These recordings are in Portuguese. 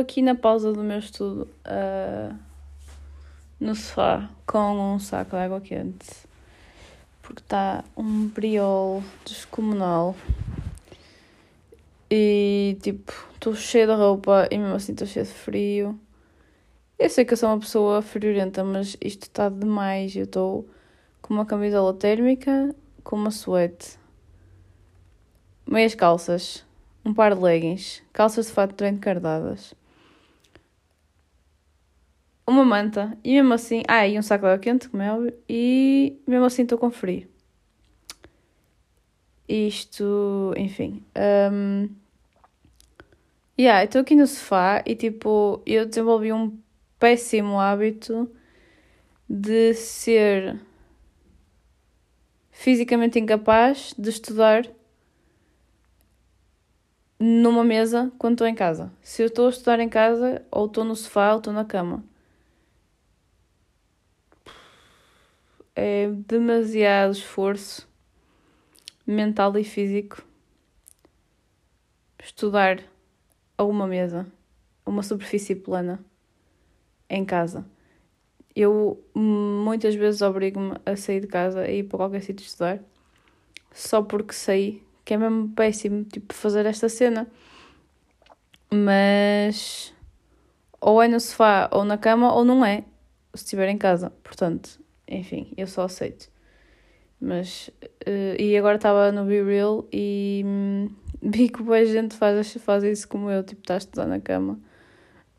aqui na pausa do meu estudo, uh, no sofá, com um saco de água quente, porque está um briol descomunal. E tipo, estou cheia de roupa e mesmo assim estou cheia de frio. Eu sei que eu sou uma pessoa friorenta, mas isto está demais. Eu estou com uma camisola térmica, com uma suete, meias calças, um par de leggings, calças de fato de cardadas, uma manta e mesmo assim. Ah, e um saco de água quente, como é óbvio, e mesmo assim estou com frio. Isto, enfim. Um, yeah, estou aqui no sofá e tipo, eu desenvolvi um péssimo hábito de ser fisicamente incapaz de estudar numa mesa quando estou em casa. Se eu estou a estudar em casa, ou estou no sofá ou estou na cama. É demasiado esforço mental e físico estudar a uma mesa, uma superfície plana em casa. Eu muitas vezes obrigo-me a sair de casa e ir para qualquer sítio estudar só porque sei que é mesmo péssimo tipo, fazer esta cena. Mas ou é no sofá ou na cama ou não é, se estiver em casa. Portanto, enfim, eu só aceito. Mas, uh, e agora estava no Be Real e hum, vi que boa gente faz, faz isso como eu, tipo, está a estudar na cama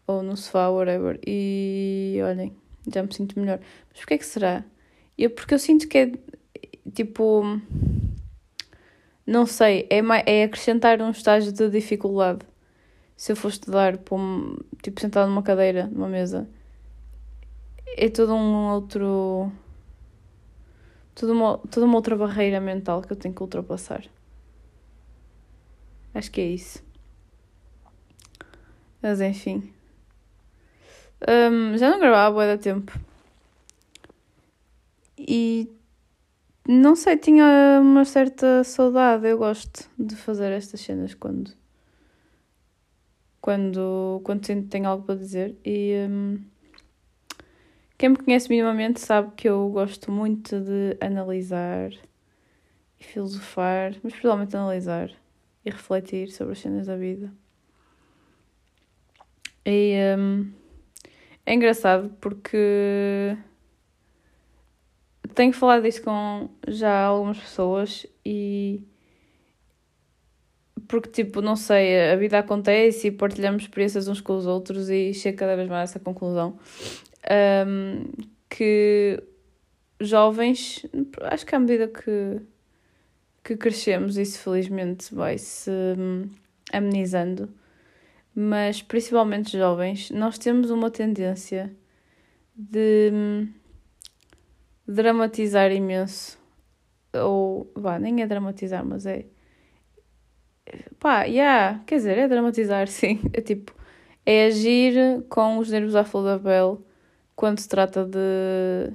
ou no sofá, whatever. E olhem, já me sinto melhor. Mas porquê é que será? Eu, porque eu sinto que é tipo. Não sei, é, é acrescentar um estágio de dificuldade. Se eu for estudar, um, tipo, sentado numa cadeira, numa mesa, é todo um outro. Toda uma, toda uma outra barreira mental que eu tenho que ultrapassar. Acho que é isso. Mas enfim. Um, já não gravava há tempo. E não sei, tinha uma certa saudade. Eu gosto de fazer estas cenas quando quando, quando tenho algo para dizer. E um, quem me conhece minimamente sabe que eu gosto muito de analisar e filosofar, mas principalmente analisar e refletir sobre as cenas da vida. E um, é engraçado porque tenho falado disso com já algumas pessoas e porque tipo, não sei, a vida acontece e partilhamos experiências uns com os outros e chego cada vez mais a essa conclusão um, que jovens, acho que à medida que, que crescemos, isso felizmente vai se amenizando mas principalmente jovens, nós temos uma tendência de dramatizar imenso. Ou, vá, nem é dramatizar, mas é. Pá, yeah, quer dizer, é dramatizar, sim. É tipo, é agir com os nervos à flor da pele quando se trata de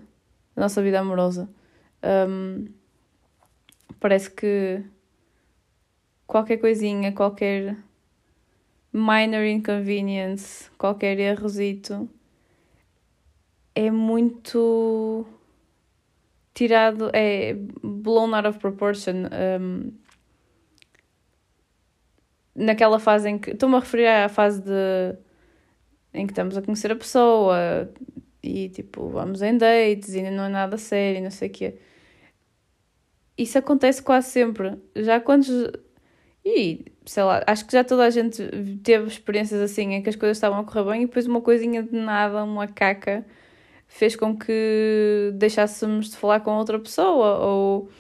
nossa vida amorosa. Um, parece que qualquer coisinha, qualquer minor inconvenience, qualquer errozito, é muito tirado, é blown out of proportion. Um, naquela fase em que. Estou-me a referir à fase de. em que estamos a conhecer a pessoa e tipo, vamos em dates e não é nada sério, não sei o quê. Isso acontece quase sempre. Já quando. E sei lá, acho que já toda a gente teve experiências assim em que as coisas estavam a correr bem e depois uma coisinha de nada, uma caca, fez com que deixássemos de falar com outra pessoa ou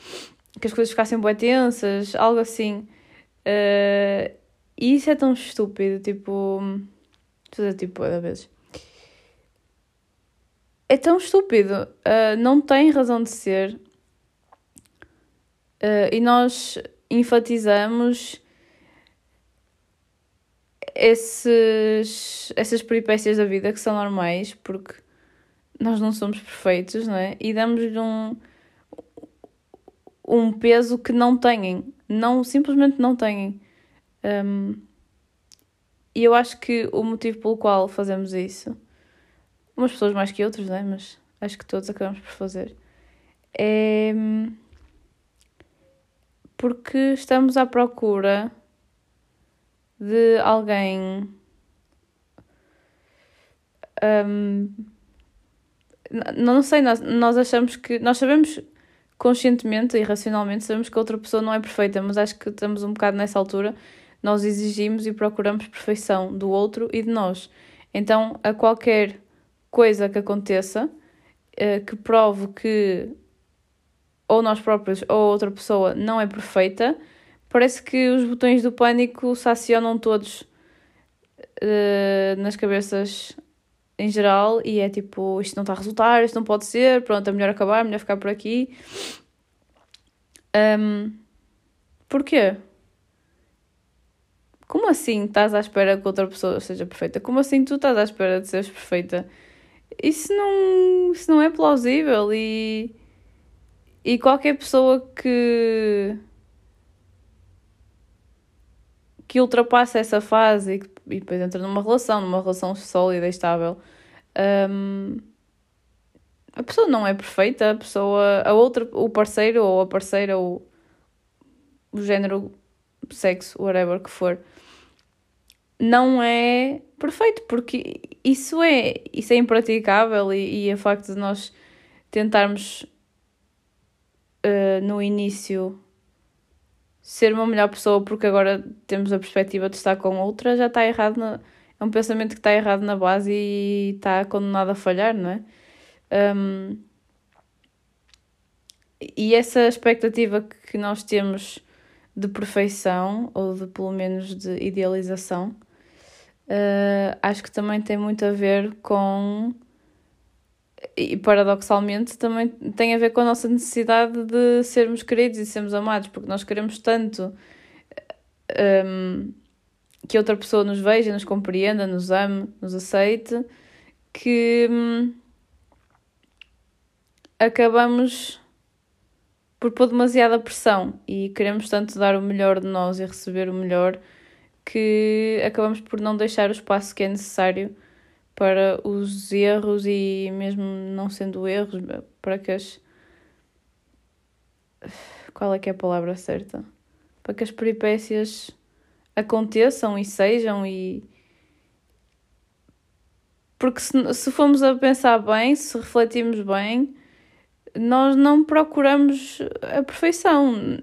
que as coisas ficassem bem tensas, algo assim. Uh, e isso é tão estúpido, tipo. Fazer tipo, da vezes. É tão estúpido, uh, não tem razão de ser. Uh, e nós enfatizamos esses, essas peripécias da vida que são normais, porque nós não somos perfeitos, não é? E damos-lhe um, um peso que não têm, não, simplesmente não têm. Um, e eu acho que o motivo pelo qual fazemos isso, umas pessoas mais que outras, né? mas acho que todos acabamos por fazer, é porque estamos à procura de alguém. Um, não sei, nós, nós achamos que. Nós sabemos conscientemente e racionalmente, sabemos que a outra pessoa não é perfeita, mas acho que estamos um bocado nessa altura. Nós exigimos e procuramos perfeição do outro e de nós. Então, a qualquer coisa que aconteça eh, que prove que ou nós próprios ou outra pessoa não é perfeita, parece que os botões do pânico se acionam todos uh, nas cabeças em geral e é tipo, isto não está a resultar, isto não pode ser, pronto, é melhor acabar, melhor ficar por aqui. Um, porquê? Como assim estás à espera que outra pessoa seja perfeita? Como assim tu estás à espera de seres perfeita? Isso não, isso não é plausível e e qualquer pessoa que que ultrapassa essa fase e, e depois entra numa relação, numa relação sólida e estável, um, a pessoa não é perfeita, a pessoa, a outra, o parceiro ou a parceira o género, sexo, whatever que for, não é perfeito, porque isso é, isso é impraticável e, e o facto de nós tentarmos uh, no início ser uma melhor pessoa porque agora temos a perspectiva de estar com outra, já está errado. Na, é um pensamento que está errado na base e está condenado a falhar, não é? Um, e essa expectativa que nós temos de perfeição, ou de pelo menos de idealização, uh, acho que também tem muito a ver com e paradoxalmente também tem a ver com a nossa necessidade de sermos queridos e sermos amados, porque nós queremos tanto um, que outra pessoa nos veja, nos compreenda, nos ame, nos aceite, que um, acabamos por pôr demasiada pressão e queremos tanto dar o melhor de nós e receber o melhor que acabamos por não deixar o espaço que é necessário para os erros e mesmo não sendo erros, para que as. Qual é que é a palavra certa? Para que as peripécias aconteçam e sejam e. Porque se, se formos a pensar bem, se refletirmos bem, nós não procuramos a perfeição.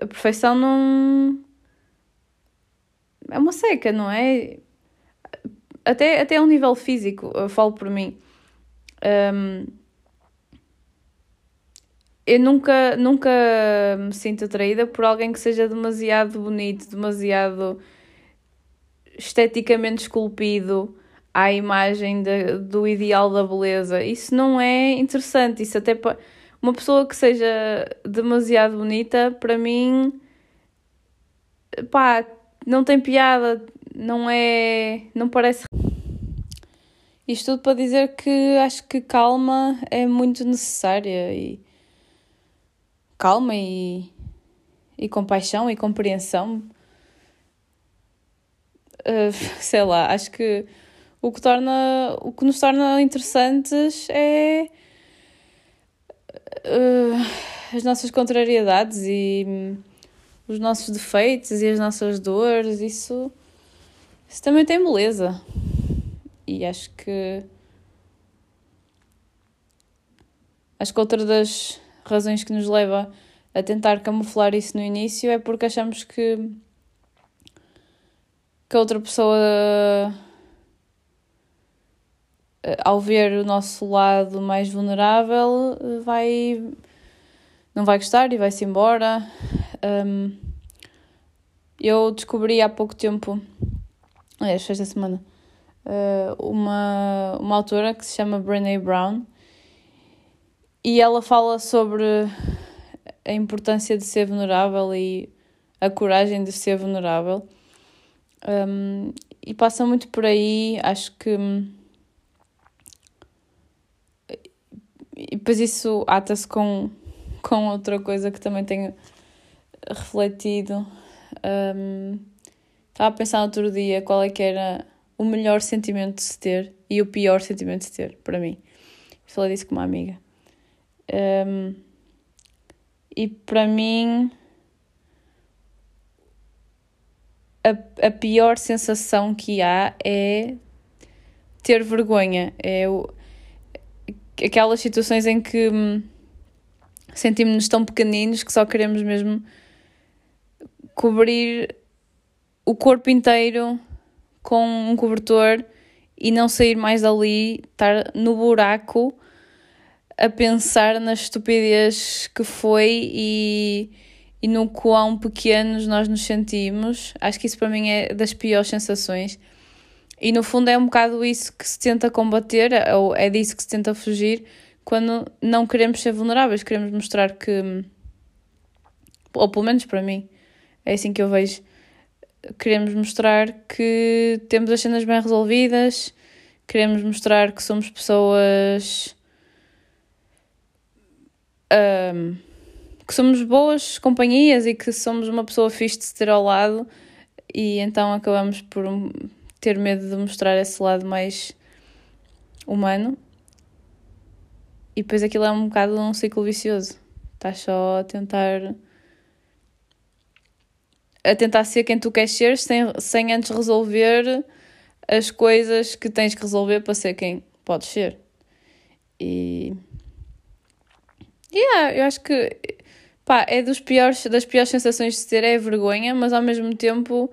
A perfeição não. É uma seca, não é? até, até a um nível físico, eu falo por mim. Um, eu nunca, nunca me sinto atraída por alguém que seja demasiado bonito, demasiado esteticamente esculpido à imagem de, do ideal da beleza. Isso não é interessante. Isso até para uma pessoa que seja demasiado bonita, para mim, pá, não tem piada, não é, não parece isto tudo para dizer que acho que calma é muito necessária e calma e, e compaixão e compreensão. Uh, sei lá, acho que o que, torna, o que nos torna interessantes é uh, as nossas contrariedades e os nossos defeitos e as nossas dores. Isso, isso também tem beleza e acho que. Acho que outra das razões que nos leva a tentar camuflar isso no início é porque achamos que. que a outra pessoa. ao ver o nosso lado mais vulnerável, vai. não vai gostar e vai-se embora. Um, eu descobri há pouco tempo, aliás, esta semana, uh, uma, uma autora que se chama Brené Brown e ela fala sobre a importância de ser vulnerável e a coragem de ser vulnerável. Um, e passa muito por aí, acho que. E depois isso ata-se com, com outra coisa que também tenho refletido. Um, Estava a pensar outro dia qual é que era o melhor sentimento de se ter e o pior sentimento de se ter, para mim. Falei disso com uma amiga. Um, e para mim, a, a pior sensação que há é ter vergonha. É o, aquelas situações em que hum, sentimos-nos tão pequeninos que só queremos mesmo cobrir o corpo inteiro com um cobertor e não sair mais dali, estar no buraco a pensar na estupidez que foi e, e no quão pequenos nós nos sentimos. Acho que isso para mim é das piores sensações. E no fundo é um bocado isso que se tenta combater, ou é disso que se tenta fugir, quando não queremos ser vulneráveis, queremos mostrar que, ou pelo menos para mim, é assim que eu vejo, queremos mostrar que temos as cenas bem resolvidas, queremos mostrar que somos pessoas um, que somos boas companhias e que somos uma pessoa fixe de se ter ao lado e então acabamos por ter medo de mostrar esse lado mais humano e depois aquilo é um bocado um ciclo vicioso. Estás só a tentar a tentar ser quem tu queres ser sem, sem antes resolver as coisas que tens que resolver para ser quem podes ser. E Yeah, eu acho que pá, é dos piores, das piores sensações de ter é vergonha, mas ao mesmo tempo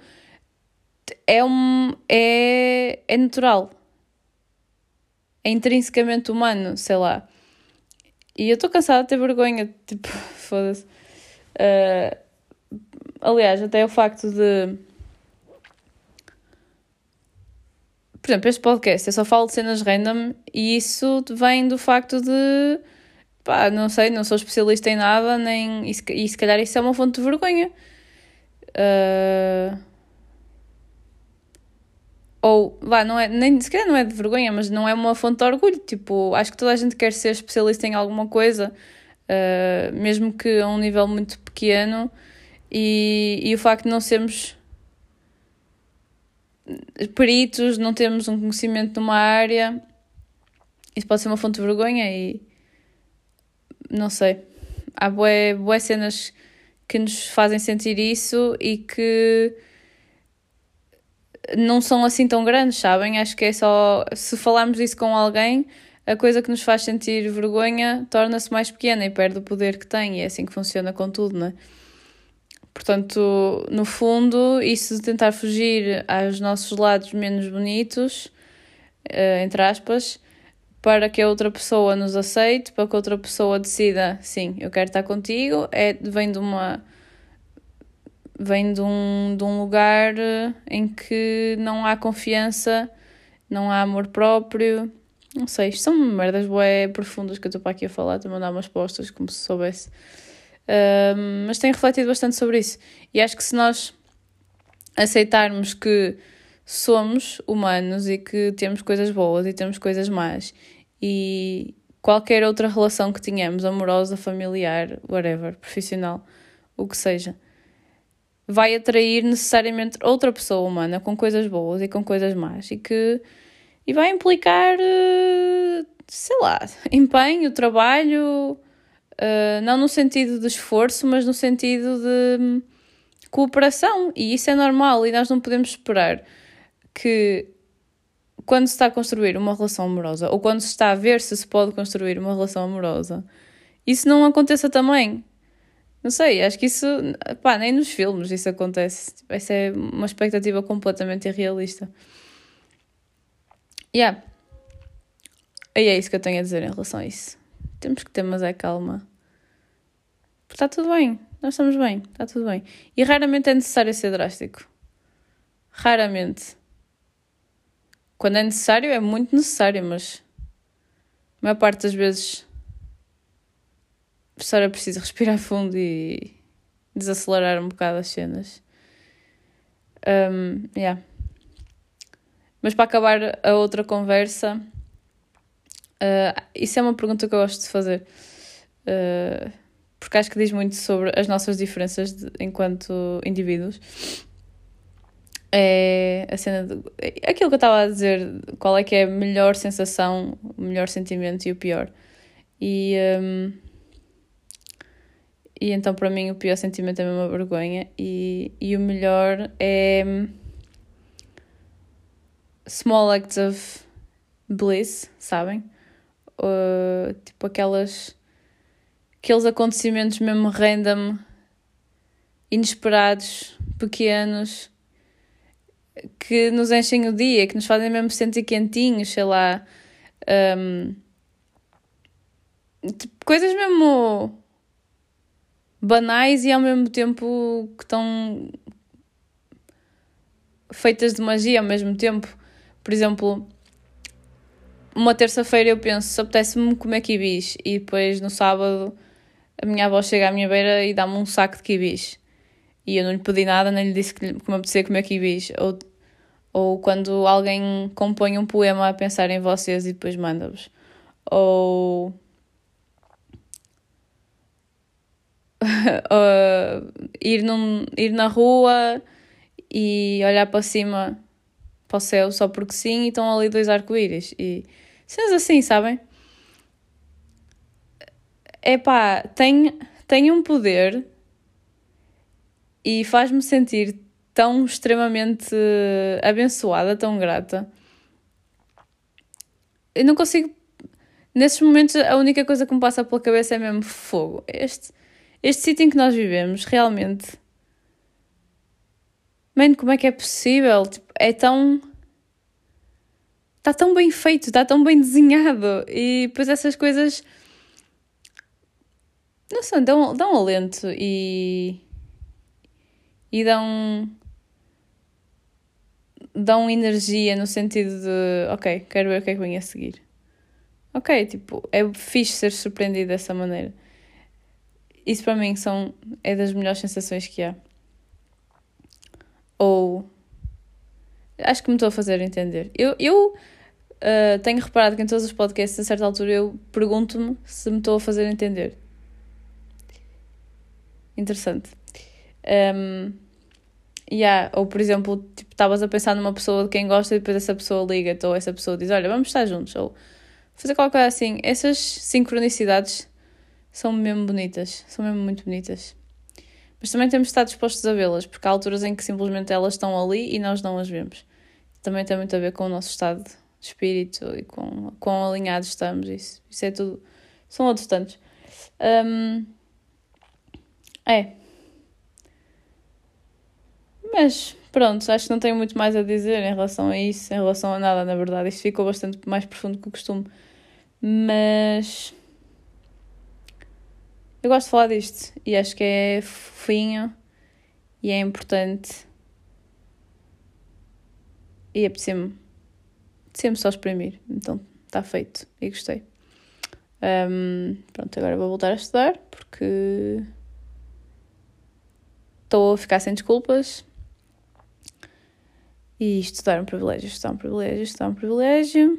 é um é, é natural. É intrinsecamente humano, sei lá. E eu estou cansada de ter vergonha, tipo, foda-se. Uh, aliás, até o facto de. Por exemplo, este podcast, eu só falo de cenas random e isso vem do facto de pá, não sei, não sou especialista em nada, nem, e, se, calhar isso é uma fonte de vergonha. Uh, ou, vá, não é, nem, se calhar não é de vergonha, mas não é uma fonte de orgulho. Tipo, acho que toda a gente quer ser especialista em alguma coisa, uh, mesmo que a um nível muito pequeno, e, e o facto de não sermos peritos, não termos um conhecimento numa área, isso pode ser uma fonte de vergonha e não sei. Há boé, boé cenas que nos fazem sentir isso e que não são assim tão grandes, sabem? Acho que é só. Se falarmos isso com alguém, a coisa que nos faz sentir vergonha torna-se mais pequena e perde o poder que tem, e é assim que funciona com tudo, não é? Portanto, no fundo, isso de tentar fugir aos nossos lados menos bonitos, uh, entre aspas, para que a outra pessoa nos aceite, para que a outra pessoa decida, sim, eu quero estar contigo, é, vem de uma vem de um, de um lugar em que não há confiança, não há amor próprio, não sei, isto são merdas bué profundas que eu estou para aqui a falar, estou a mandar umas postas como se soubesse. Mas tenho refletido bastante sobre isso. E acho que se nós aceitarmos que somos humanos e que temos coisas boas e temos coisas más e qualquer outra relação que tenhamos, amorosa, familiar, whatever, profissional, o que seja, vai atrair necessariamente outra pessoa humana com coisas boas e com coisas más e que e vai implicar, eh, sei lá, empenho, trabalho, eh, não no sentido de esforço, mas no sentido de hum, cooperação. E isso é normal e nós não podemos esperar que quando se está a construir uma relação amorosa ou quando se está a ver se se pode construir uma relação amorosa, isso não aconteça também. Não sei, acho que isso, pá, nem nos filmes isso acontece. Essa é uma expectativa completamente irrealista. Yeah. E é isso que eu tenho a dizer em relação a isso. Temos que ter, mas é calma. Está tudo bem, nós estamos bem, está tudo bem. E raramente é necessário ser drástico. Raramente. Quando é necessário, é muito necessário, mas a maior parte das vezes a pessoa é preciso respirar fundo e desacelerar um bocado as cenas. Um, yeah. Mas para acabar a outra conversa, uh, isso é uma pergunta que eu gosto de fazer. Uh, porque acho que diz muito sobre as nossas diferenças de, enquanto indivíduos. é a cena de, aquilo que eu estava a dizer, qual é que é a melhor sensação, o melhor sentimento e o pior. E, um, e então para mim o pior sentimento é mesmo a vergonha e, e o melhor é hum, small acts of bliss, sabem? Uh, tipo aquelas aqueles acontecimentos mesmo random, inesperados, pequenos que nos enchem o dia, que nos fazem mesmo sentir quentinhos, sei lá. Um, tipo, coisas mesmo banais e ao mesmo tempo que estão feitas de magia ao mesmo tempo. Por exemplo, uma terça-feira eu penso, apetece-me comer quibis e depois no sábado a minha avó chega à minha beira e dá-me um saco de quibis e eu não lhe pedi nada, nem lhe disse que, que me apetecia comer quibis. Ou, ou quando alguém compõe um poema a pensar em vocês e depois manda-vos. Ou. uh, ir, num, ir na rua e olhar para cima, para o céu, só porque sim, e estão ali dois arco-íris. E cenas assim, sabem? É pá, tem, tem um poder e faz-me sentir tão extremamente abençoada, tão grata. Eu não consigo. Nesses momentos, a única coisa que me passa pela cabeça é mesmo fogo. Este, este sítio em que nós vivemos, realmente. Mano, como é que é possível? Tipo, é tão. Está tão bem feito, está tão bem desenhado. E depois essas coisas. Não sei, dão, dão alento e e dão dão energia no sentido de ok, quero ver o que é que vem a seguir. Ok, tipo, é fixe ser surpreendido dessa maneira. Isso para mim são, é das melhores sensações que há. Ou acho que me estou a fazer entender. Eu, eu uh, tenho reparado que em todos os podcasts, a certa altura, eu pergunto-me se me estou a fazer entender. Interessante. Um, Yeah. Ou, por exemplo, tipo, estavas a pensar numa pessoa de quem gosta e depois essa pessoa liga-te ou essa pessoa diz: Olha, vamos estar juntos. Ou fazer qualquer coisa assim. Essas sincronicidades são mesmo bonitas. São mesmo muito bonitas. Mas também temos de estar dispostos a vê-las, porque há alturas em que simplesmente elas estão ali e nós não as vemos. Também tem muito a ver com o nosso estado de espírito e com quão alinhados estamos. Isso, isso é tudo. São outros tantos. Um, é. Mas pronto, acho que não tenho muito mais a dizer em relação a isso, em relação a nada, na verdade. Isto ficou bastante mais profundo que o costume. Mas. Eu gosto de falar disto e acho que é fofinho e é importante. E apetecia-me sempre só exprimir. Então está feito e gostei. Um, pronto, agora vou voltar a estudar porque estou a ficar sem desculpas e estudar é um privilégio, estudar é um privilégio, estudar é um privilégio.